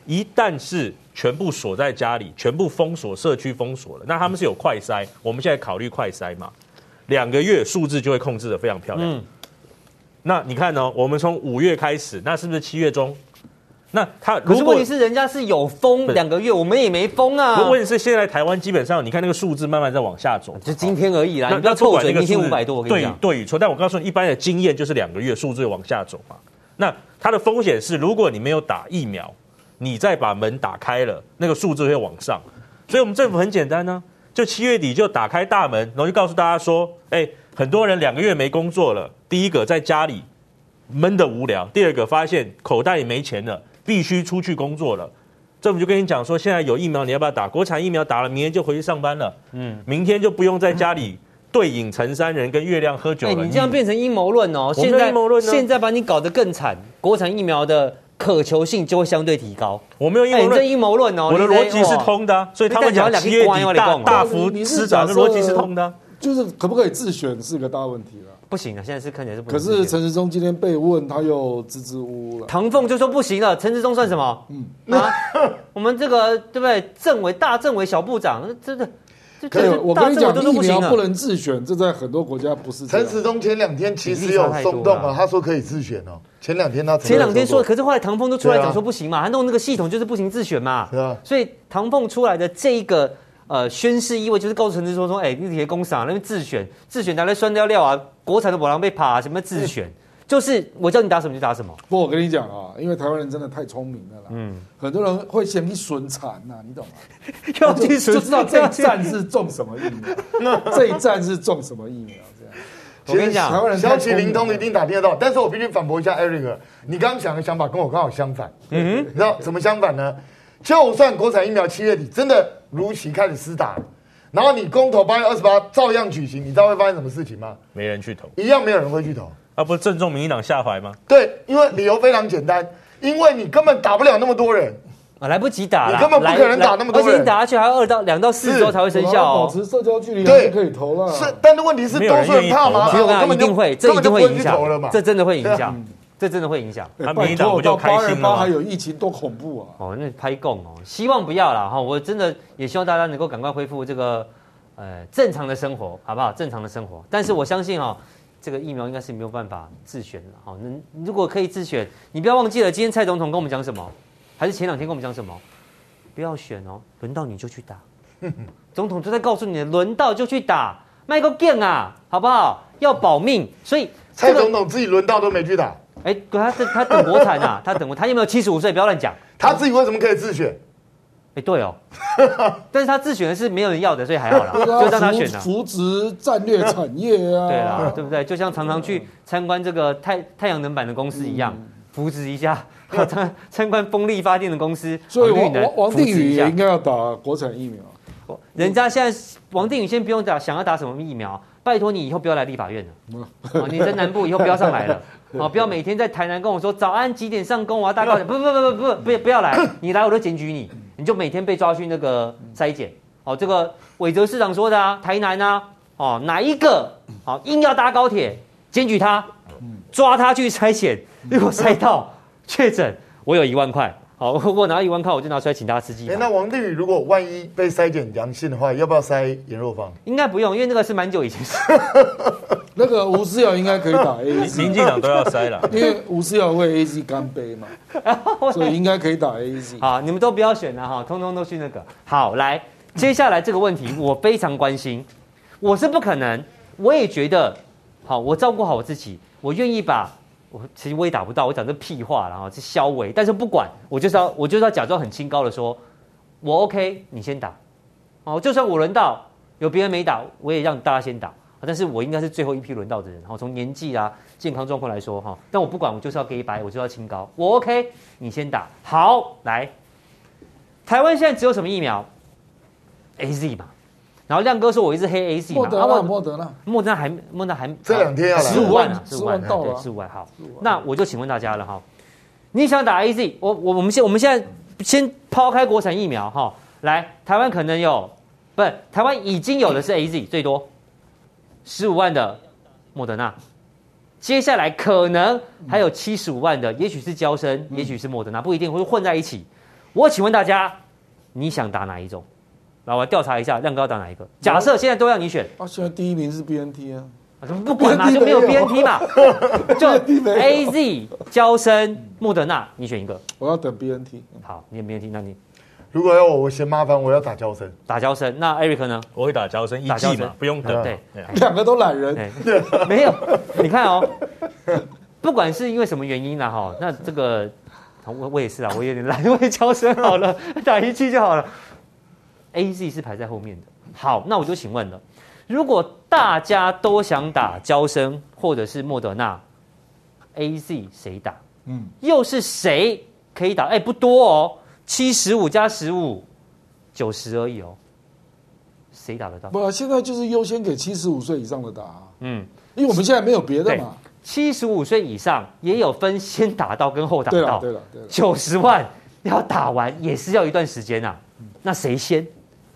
一旦是。全部锁在家里，全部封锁社区封锁了。那他们是有快筛，我们现在考虑快筛嘛？两个月数字就会控制的非常漂亮。嗯，那你看呢、哦？我们从五月开始，那是不是七月中？那他如果问题是人家是有封两个月，我们也没封啊。问题是现在台湾基本上，你看那个数字慢慢在往下走，就今天而已啦。那你不要错管那个今天五百多，我跟你讲，对对与错。但我告诉你，一般的经验就是两个月数字往下走嘛。那它的风险是，如果你没有打疫苗。你再把门打开了，那个数字会往上，所以我们政府很简单呢、啊，就七月底就打开大门，然后就告诉大家说，哎，很多人两个月没工作了，第一个在家里闷得无聊，第二个发现口袋里没钱了，必须出去工作了，政府就跟你讲说，现在有疫苗，你要不要打？国产疫苗打了，明天就回去上班了，嗯，明天就不用在家里对影成三人跟月亮喝酒了。你这样变成阴谋论哦，现在阴谋论现在把你搞得更惨，国产疫苗的。可求性就会相对提高。我没有阴谋论，阴谋论哦，我的逻辑是通的，所以他们讲七月底大大幅施展的逻辑是通的，就是可不可以自选是个大问题了。不行啊，现在是看起来是不。可是陈时中今天被问，他又支支吾吾了。唐凤就说不行了，陈时中算什么？嗯啊，*laughs* 我们这个对不对？政委大政委小部长，真的。可以，我跟你讲，疫苗不能自选，这在很多国家不是。陈时中前两天其实有松动啊，他说可以自选哦。前两天他前两天说，可是后来唐凤都出来讲说不行嘛，他弄那个系统就是不行自选嘛。对啊。所以唐凤出来的这一个呃宣示意味，就是告诉陈时中说，哎，你这些公司啊，那边自选，自选拿来酸掉料啊，国产的宝狼被爬，什么自选？就是我叫你打什么就打什么。不，我跟你讲啊，因为台湾人真的太聪明了啦。嗯。很多人会嫌你损残呐，你懂吗？*laughs* 要就就知道这一站是种什么疫苗，*laughs* 这一站是种什么疫苗这样。我跟你讲，台湾人消息灵通，一定打听得到。但是我必须反驳一下 Eric，你刚刚讲的想法跟我刚好相反。嗯哼。你知道怎么相反呢？就算国产疫苗七月底真的如期开始施打，然后你公投八月二十八照样举行，你知道会发生什么事情吗？没人去投，一样没有人会去投。啊，不是正中民进党下怀吗？对，因为理由非常简单，因为你根本打不了那么多人啊，来不及打了，你根本不可能打那么多人，而且你打下去还要二到两到四周才会生效哦。保持社交距离对，可以投了。是，但是问题是多数人怕吗？其实我根本就会，这一定会影响，这真的会影响，这真的会影响。他民进党不就开心了？还有疫情多恐怖啊！哦，那拍供哦，希望不要了哈。我真的也希望大家能够赶快恢复这个呃正常的生活，好不好？正常的生活。但是我相信哦。这个疫苗应该是没有办法自选的，好，那如果可以自选，你不要忘记了，今天蔡总统跟我们讲什么？还是前两天跟我们讲什么？不要选哦，轮到你就去打。*laughs* 总统就在告诉你，轮到就去打，卖个劲啊，好不好？要保命，所以、这个、蔡总统自己轮到都没去打。哎，他他等国产啊，他等国他有没有七十五岁？不要乱讲。他自己为什么可以自选？哎，对哦，*laughs* 但是他自选的是没有人要的，所以还好啦，就让他选了。扶植战略产业啊，*laughs* 对啦，对不对？就像常常去参观这个太太阳能板的公司一样，扶植一下；*laughs* 参参观风力发电的公司，所以王王定宇也应该要打国产疫苗。人家现在王定宇先不用打，想要打什么疫苗？拜托你以后不要来立法院了，你在南部以后不要上来了，*laughs* 哦，不要每天在台南跟我说早安几点上工，我要搭高铁，不不不不不不不要来，你来我都检举你。你就每天被抓去那个筛检，哦，这个伟哲市长说的啊，台南啊，哦，哪一个，哦，硬要搭高铁，检举他，抓他去筛检，如果筛到确诊，我有一万块，好，如果拿一万块，我就拿出来请大家吃鸡。哎，那王定宇如果万一被筛检阳性的话，要不要筛颜若芳？应该不用，因为那个是蛮久以前。*laughs* 那个吴思瑶应该可以打 *laughs* A 民进党都要筛了，*laughs* 因为吴思瑶会 A Z 干杯嘛，所以应该可以打 A Z。好，你们都不要选了哈，通通都去那个。好，来，接下来这个问题我非常关心，我是不可能，我也觉得，好，我照顾好我自己，我愿意把，我其实我也打不到，我讲这屁话然后是消微，但是不管，我就是要，我就是要假装很清高的说，我 OK，你先打，哦，就算我轮到有别人没打，我也让大家先打。但是我应该是最后一批轮到的人，然后，从年纪啊、健康状况来说，哈，但我不管，我就是要给一百，我就要清高，我 OK，你先打，好，来，台湾现在只有什么疫苗？AZ 嘛，然后亮哥说我一直黑 AZ 嘛，莫德纳，莫德纳，莫德纳还莫德纳还这两天要来十五万啊，十五万到了，十五万，好，那我就请问大家了哈，你想打 AZ，我我我们现我们现在先抛开国产疫苗哈，来，台湾可能有。不是，台湾已经有的是 AZ 最多十五万的莫德纳，接下来可能还有七十五万的，也许是娇生，也许是莫德纳，不一定会混在一起。我请问大家，你想打哪一种？来，我调查一下，亮哥要打哪一个？假设现在都让你选，啊，现在第一名是 BNT 啊，不管嘛，就没有 BNT 嘛，*laughs* 就 AZ 交生莫德纳，你选一个。我要等 BNT。好，你选 BNT，那你。如果要我，我嫌麻烦，我要打交生，打交生。那 Eric 呢？我会打交生，一剂嘛，不用等。对，两个都懒人。没有，你看哦，不管是因为什么原因啦，哈，那这个我我也是啊，我有点懒，我也交生好了，打一剂就好了。AZ 是排在后面的。好，那我就请问了，如果大家都想打娇生或者是莫德纳，AZ 谁打？嗯，又是谁可以打？哎，不多哦。七十五加十五，九十而已哦。谁打得到？不，现在就是优先给七十五岁以上的打。嗯，因为我们现在没有别的嘛。七十五岁以上也有分先打到跟后打到。对了，对了，对了。九十万要打完也是要一段时间呐、啊。那谁先？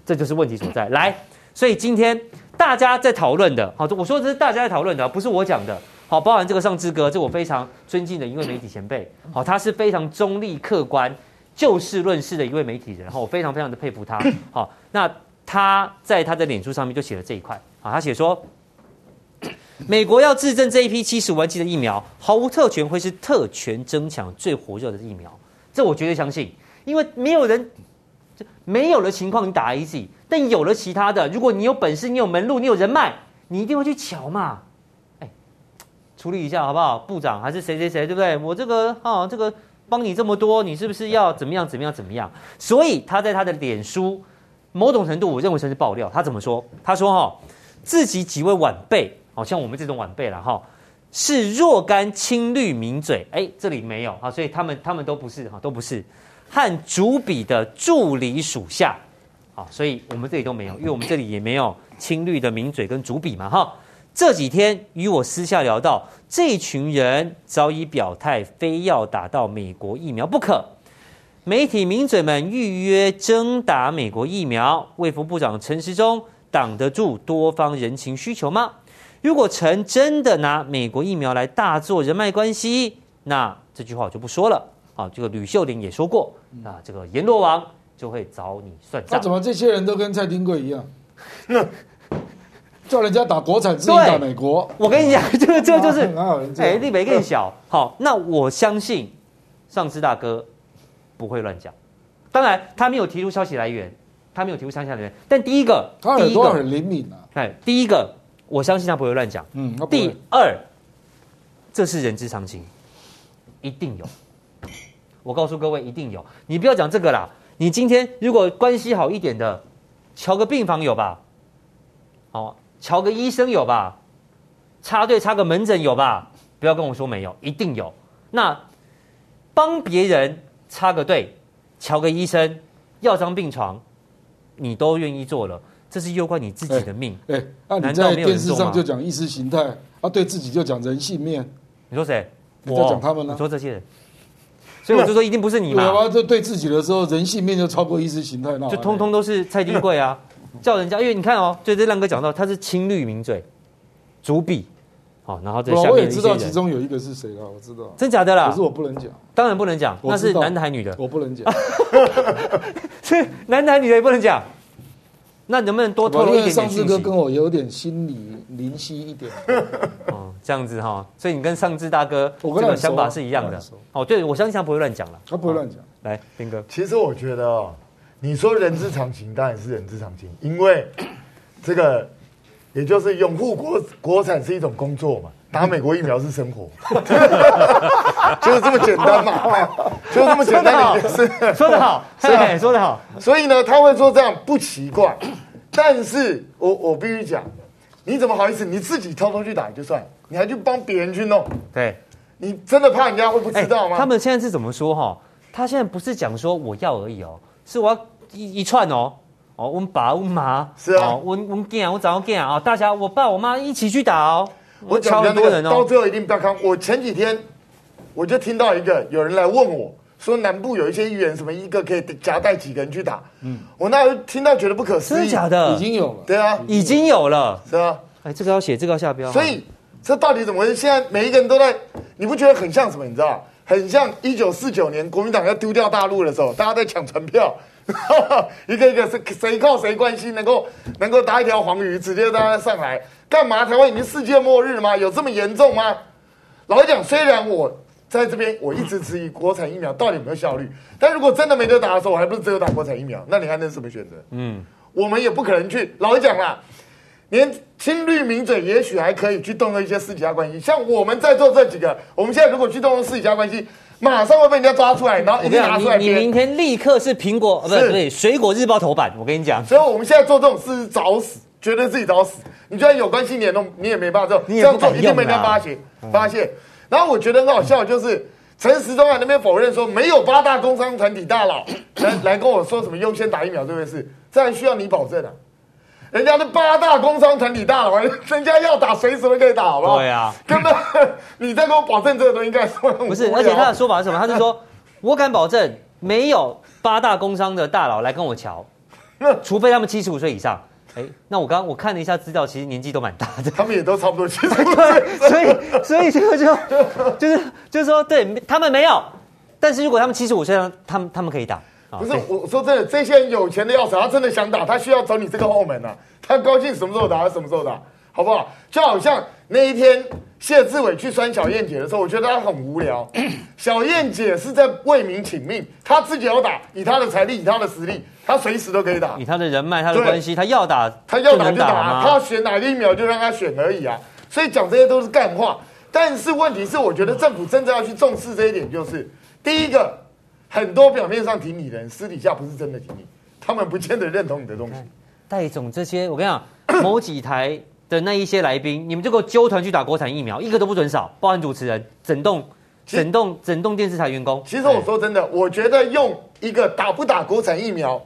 这就是问题所在。来，所以今天大家在讨论的，好，我说这是大家在讨论的，不是我讲的。好，包含这个尚志哥，这我非常尊敬的一位媒体前辈。好，他是非常中立客观。就事论事的一位媒体人，好，我非常非常的佩服他。*coughs* 好，那他在他的脸书上面就写了这一块，好，他写说，*coughs* 美国要制证这一批七十五万剂的疫苗，毫无特权会是特权争抢最火热的疫苗，这我绝对相信，因为没有人，没有的情况你打 AZ，但有了其他的，如果你有本事，你有门路，你有人脉，你一定会去瞧嘛，哎，处理一下好不好？部长还是谁谁谁，对不对？我这个啊，这个。帮你这么多，你是不是要怎么样怎么样怎么样？所以他在他的脸书，某种程度我认为算是爆料。他怎么说？他说哈，自己几位晚辈，好像我们这种晚辈了哈，是若干青绿名嘴，哎，这里没有啊，所以他们他们都不是哈，都不是和主笔的助理属下，好，所以我们这里都没有，因为我们这里也没有青绿的名嘴跟主笔嘛哈。这几天与我私下聊到，这群人早已表态，非要打到美国疫苗不可。媒体名嘴们预约争打美国疫苗，卫福部长陈时中挡得住多方人情需求吗？如果陈真的拿美国疫苗来大做人脉关系，那这句话我就不说了。啊，这个吕秀莲也说过，啊，这个阎罗王就会找你算账。那怎么这些人都跟蔡丁贵一样？*laughs* 叫人家打国产，自己打美国。我跟你讲，*laughs* 这个这个就是，哎，力没更小。好，那我相信上司大哥不会乱讲。当然，他没有提出消息来源，他没有提出消息来源。但第一个，他耳朵很灵敏啊。哎，第一个，我相信他不会乱讲。嗯。第二，这是人之常情，一定有。我告诉各位，一定有。你不要讲这个啦。你今天如果关系好一点的，瞧个病房有吧？哦。瞧个医生有吧？插队插个门诊有吧？不要跟我说没有，一定有。那帮别人插个队，瞧个医生，要张病床，你都愿意做了，这是攸关你自己的命。哎、欸，那、啊、你在电视上就讲意识形态，啊，对自己就讲人性面。你说谁？我在讲他们呢？你说这些人。所以我就说一定不是你嘛。对啊，就对自己的时候，人性面就超过意识形态，那就通通都是蔡金贵啊。叫人家，因为你看哦，就这亮哥讲到，他是青绿名嘴，主笔，好，然后这下面我也知道其中有一个是谁了，我知道，真假的啦？可是我不能讲，当然不能讲，那是男的还是女的？我不能讲，*laughs* 是男的女的也不能讲，那能不能多透露一点点？尚志哥跟我有点心理灵犀一点，哦，这样子哈，所以你跟上志大哥这个想法是一样的，哦，对，我相信他不会乱讲了，他不会乱讲，来，斌哥，其实我觉得哦。你说人之常情，当然是人之常情，因为 *coughs* 这个也就是拥护国国产是一种工作嘛，打美国疫苗是生活，*laughs* 就是这么简单嘛，*laughs* 就这么简单的一件事。说得好？*laughs* 说得好。所以呢，他会说这样不奇怪，但是我我必须讲，你怎么好意思？你自己偷偷去打就算，你还去帮别人去弄？对，你真的怕人家会不知道吗？他们现在是怎么说哈？他现在不是讲说我要而已哦，是我要一一串哦。哦，我们爸我妈是啊，我我们干我早干啊，大家我爸我妈一起去打哦。我讲的多人哦，到最后一定不要看。我前几天我就听到一个有人来问我，说南部有一些议员什么一个可以夹带几个人去打。嗯，我那听到觉得不可思议，真的假的？已经有了，对啊，已经有了，是啊。哎，这个要写，这个要下标。所以这到底怎么回事？现在每一个人都在，你不觉得很像什么？你知道，很像一九四九年国民党要丢掉大陆的时候，大家在抢船票。*laughs* 一个一个是谁靠谁关系能够能够打一条黄鱼，直接大家上来干嘛？台湾已经世界末日吗？有这么严重吗？老实讲，虽然我在这边我一直质疑国产疫苗到底有没有效率，但如果真的没得打的时候，我还不是只有打国产疫苗？那你还能什么选择？嗯，我们也不可能去。老实讲啦，连青绿名嘴也许还可以去动用一些私底下关系，像我们在做这几个，我们现在如果去动用私底下关系。马上会被人家抓出来，然后一定拿出来。你明天立刻是苹果，不是对，水果日报头版。我跟你讲，所以我们现在做这种事是找死，觉得自己找死。你居然有关系，你也弄，你也没办法做。这样做一定被人家发现，发现。然后我觉得很好笑，就是陈时中在那边否认说没有八大工商团体大佬来 *coughs* 来跟我说什么优先打疫苗这件事，这还需要你保证啊？人家的八大工商团体大佬，人家要打随时都可以打，好不好？对啊，根本 *laughs* 你在跟我保证这个东西干什么？不是，而且他的说法是什么？他是说，我敢保证，没有八大工商的大佬来跟我瞧，除非他们七十五岁以上。哎，那我刚刚我看了一下资料，其实年纪都蛮大的，他们也都差不多七十五岁。*laughs* 所以，所以这个就就是就是说，对他们没有，但是如果他们七十五岁，他们他们可以打。不是我说真的，这些人有钱的要死，他真的想打，他需要走你这个后门呐、啊。他高兴什么时候打，他什么时候打，好不好？就好像那一天谢志伟去酸小燕姐的时候，我觉得他很无聊。*clears throat* 小燕姐是在为民请命，他自己要打，以他的财力，以他的实力，他随时都可以打。以他的人脉，他的关系，他要打，他要打就打，他要选哪个疫苗就让他选而已啊。所以讲这些都是干话。但是问题是，我觉得政府真正要去重视这一点，就是第一个。很多表面上挺你的人，私底下不是真的挺你，他们不见得认同你的东西。戴总这些，我跟你讲，某几台的那一些来宾，你们就给我纠团去打国产疫苗，一个都不准少，包含主持人，整栋、整栋、整栋电视台员工。其实我说真的，我觉得用一个打不打国产疫苗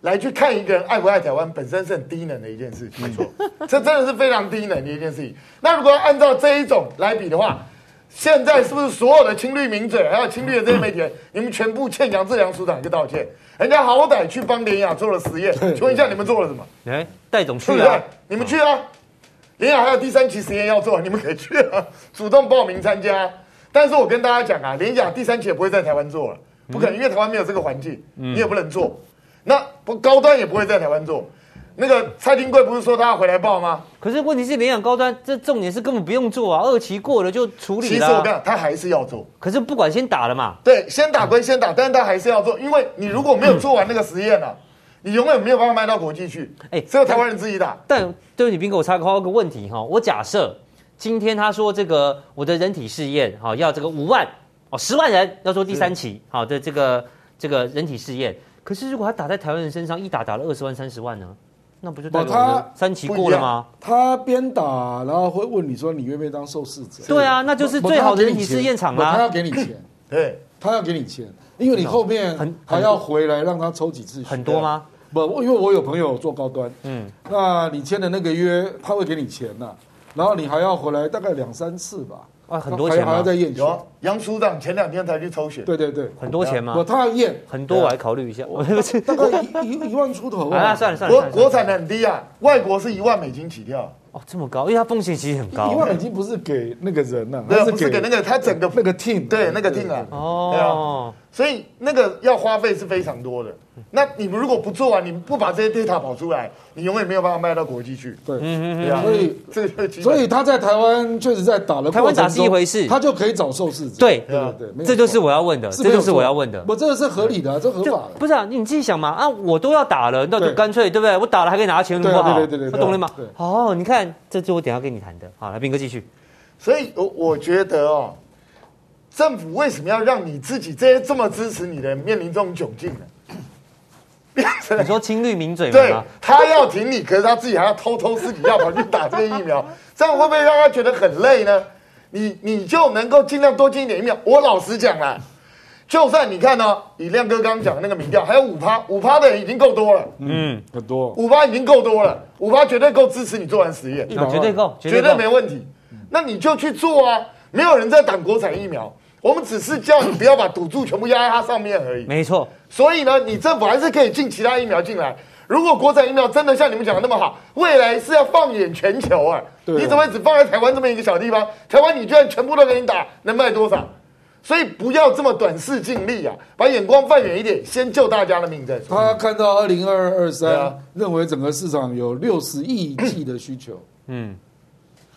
来去看一个人爱不爱台湾，本身是很低能的一件事情。没错，这真的是非常低能的一件事情。那如果要按照这一种来比的话，现在是不是所有的青绿名嘴，还有青绿的这些媒体人，你们全部欠杨志良署长一个道歉？人家好歹去帮联雅做了实验，请问一下你们做了什么？哎，戴总去啊，你们去啊，联雅还有第三期实验要做，你们可以去啊，主动报名参加。但是我跟大家讲啊，联雅第三期也不会在台湾做了，不可能，因为台湾没有这个环境，你也不能做。那不高端也不会在台湾做。那个蔡丁贵不是说他要回来报吗？可是问题是联亚高端，这重点是根本不用做啊，二期过了就处理了。其实我跟你讲，他还是要做。可是不管先打了嘛，对，先打归先打，但是他还是要做，因为你如果没有做完那个实验啊，你永远没有办法卖到国际去。哎，只有台湾人自己打。但对不起，斌哥，我插个个问题哈，我假设今天他说这个我的人体试验哈要这个五万哦十万人要做第三期好的这个这个人体试验，可是如果他打在台湾人身上，一打打了二十万三十万呢？那不就代表他三期过了吗？他边打，然后会问你说，你愿不愿意当受试者？对啊，那就是最好的人体试验场啊。他要给你钱，对，他要给你钱，因为你后面还要回来让他抽几次血。很多吗？不，因为我有朋友做高端，嗯，那你签的那个约他会给你钱呐，然后你还要回来大概两三次吧。啊，很多钱吗？还要再验血。杨署长前两天才去抽血。对对对，很多钱吗？不，他要验很多，我还考虑一下。我大概一一万出头啊。算了算了，国国产的很低啊，外国是一万美金起跳。哦，这么高，因为它风险其实很高。一万美金不是给那个人呐，那是给那个他整个那个 team，对那个 team 啊。哦。所以那个要花费是非常多的。那你们如果不做完，你们不把这些 data 跑出来，你永远没有办法卖到国际去。对，嗯嗯，所以这个，所以他在台湾确实在打了。台湾打是一回事，他就可以找受试者。对对对，这就是我要问的，这就是我要问的。我这个是合理的，这合法的。不是啊，你自己想嘛啊，我都要打了，那就干脆对不对？我打了还可以拿钱。对对对对，懂了吗？哦，你看，这就我等下跟你谈的。好，来斌哥继续。所以，我我觉得哦。政府为什么要让你自己这些这么支持你的人面临这种窘境呢？你说青绿名嘴吗？对，他要挺你，可是他自己还要偷偷自己要跑去打这个疫苗，*laughs* 这样会不会让他觉得很累呢？你你就能够尽量多进一点疫苗。我老实讲啦，就算你看呢、哦，以亮哥刚刚讲的那个民调，还有五趴，五趴的人已经够多了，嗯，很多，五趴已经够多了，五趴绝对够支持你做完实验，绝对够，绝对没问题。那你就去做啊，没有人在挡国产疫苗。我们只是叫你不要把赌注全部压在它上面而已。没错。所以呢，你政府还是可以进其他疫苗进来。如果国产疫苗真的像你们讲的那么好，未来是要放眼全球啊！对。你怎么会只放在台湾这么一个小地方？台湾你居然全部都给你打，能卖多少？所以不要这么短视近利啊，把眼光放远一点，先救大家的命再说。他看到二零二二二三，认为整个市场有六十亿剂的需求。嗯。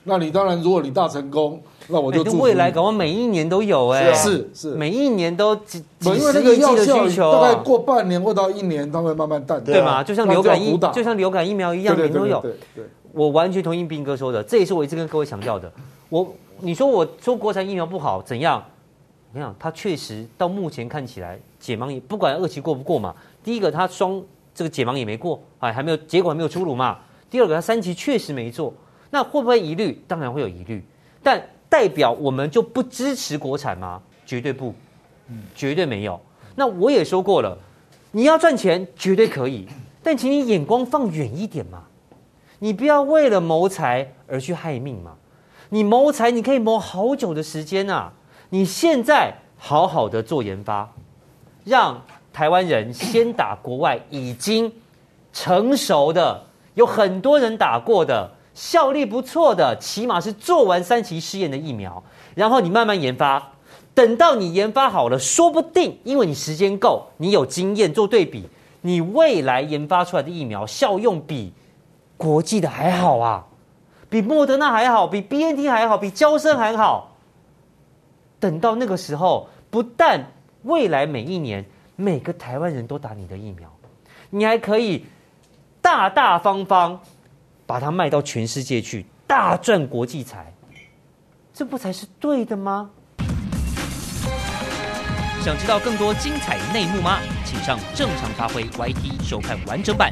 那你当然，如果你大成功，那我就。未来搞不好每一年都有哎，是是，每一年都几几十亿的需求，大概过半年或到一年，它会慢慢淡，对吗？就像流感疫，就像流感疫苗一样，每年都有。对，我完全同意斌哥说的，这也是我一直跟各位强调的。我你说我说国产疫苗不好怎样？你看，它确实到目前看起来解盲也不管二期过不过嘛。第一个，它双这个解盲也没过，哎，还没有结果还没有出炉嘛。第二个，它三期确实没做。那会不会疑虑？当然会有疑虑，但代表我们就不支持国产吗？绝对不，绝对没有。那我也说过了，你要赚钱绝对可以，但请你眼光放远一点嘛，你不要为了谋财而去害命嘛。你谋财你可以谋好久的时间啊，你现在好好的做研发，让台湾人先打国外已经成熟的，有很多人打过的。效力不错的，起码是做完三期试验的疫苗，然后你慢慢研发，等到你研发好了，说不定因为你时间够，你有经验做对比，你未来研发出来的疫苗效用比国际的还好啊，比莫德纳还好，比 BNT 还好，比娇生还好。等到那个时候，不但未来每一年每个台湾人都打你的疫苗，你还可以大大方方。把它卖到全世界去，大赚国际财，这不才是对的吗？想知道更多精彩内幕吗？请上正常发挥 YT 收看完整版。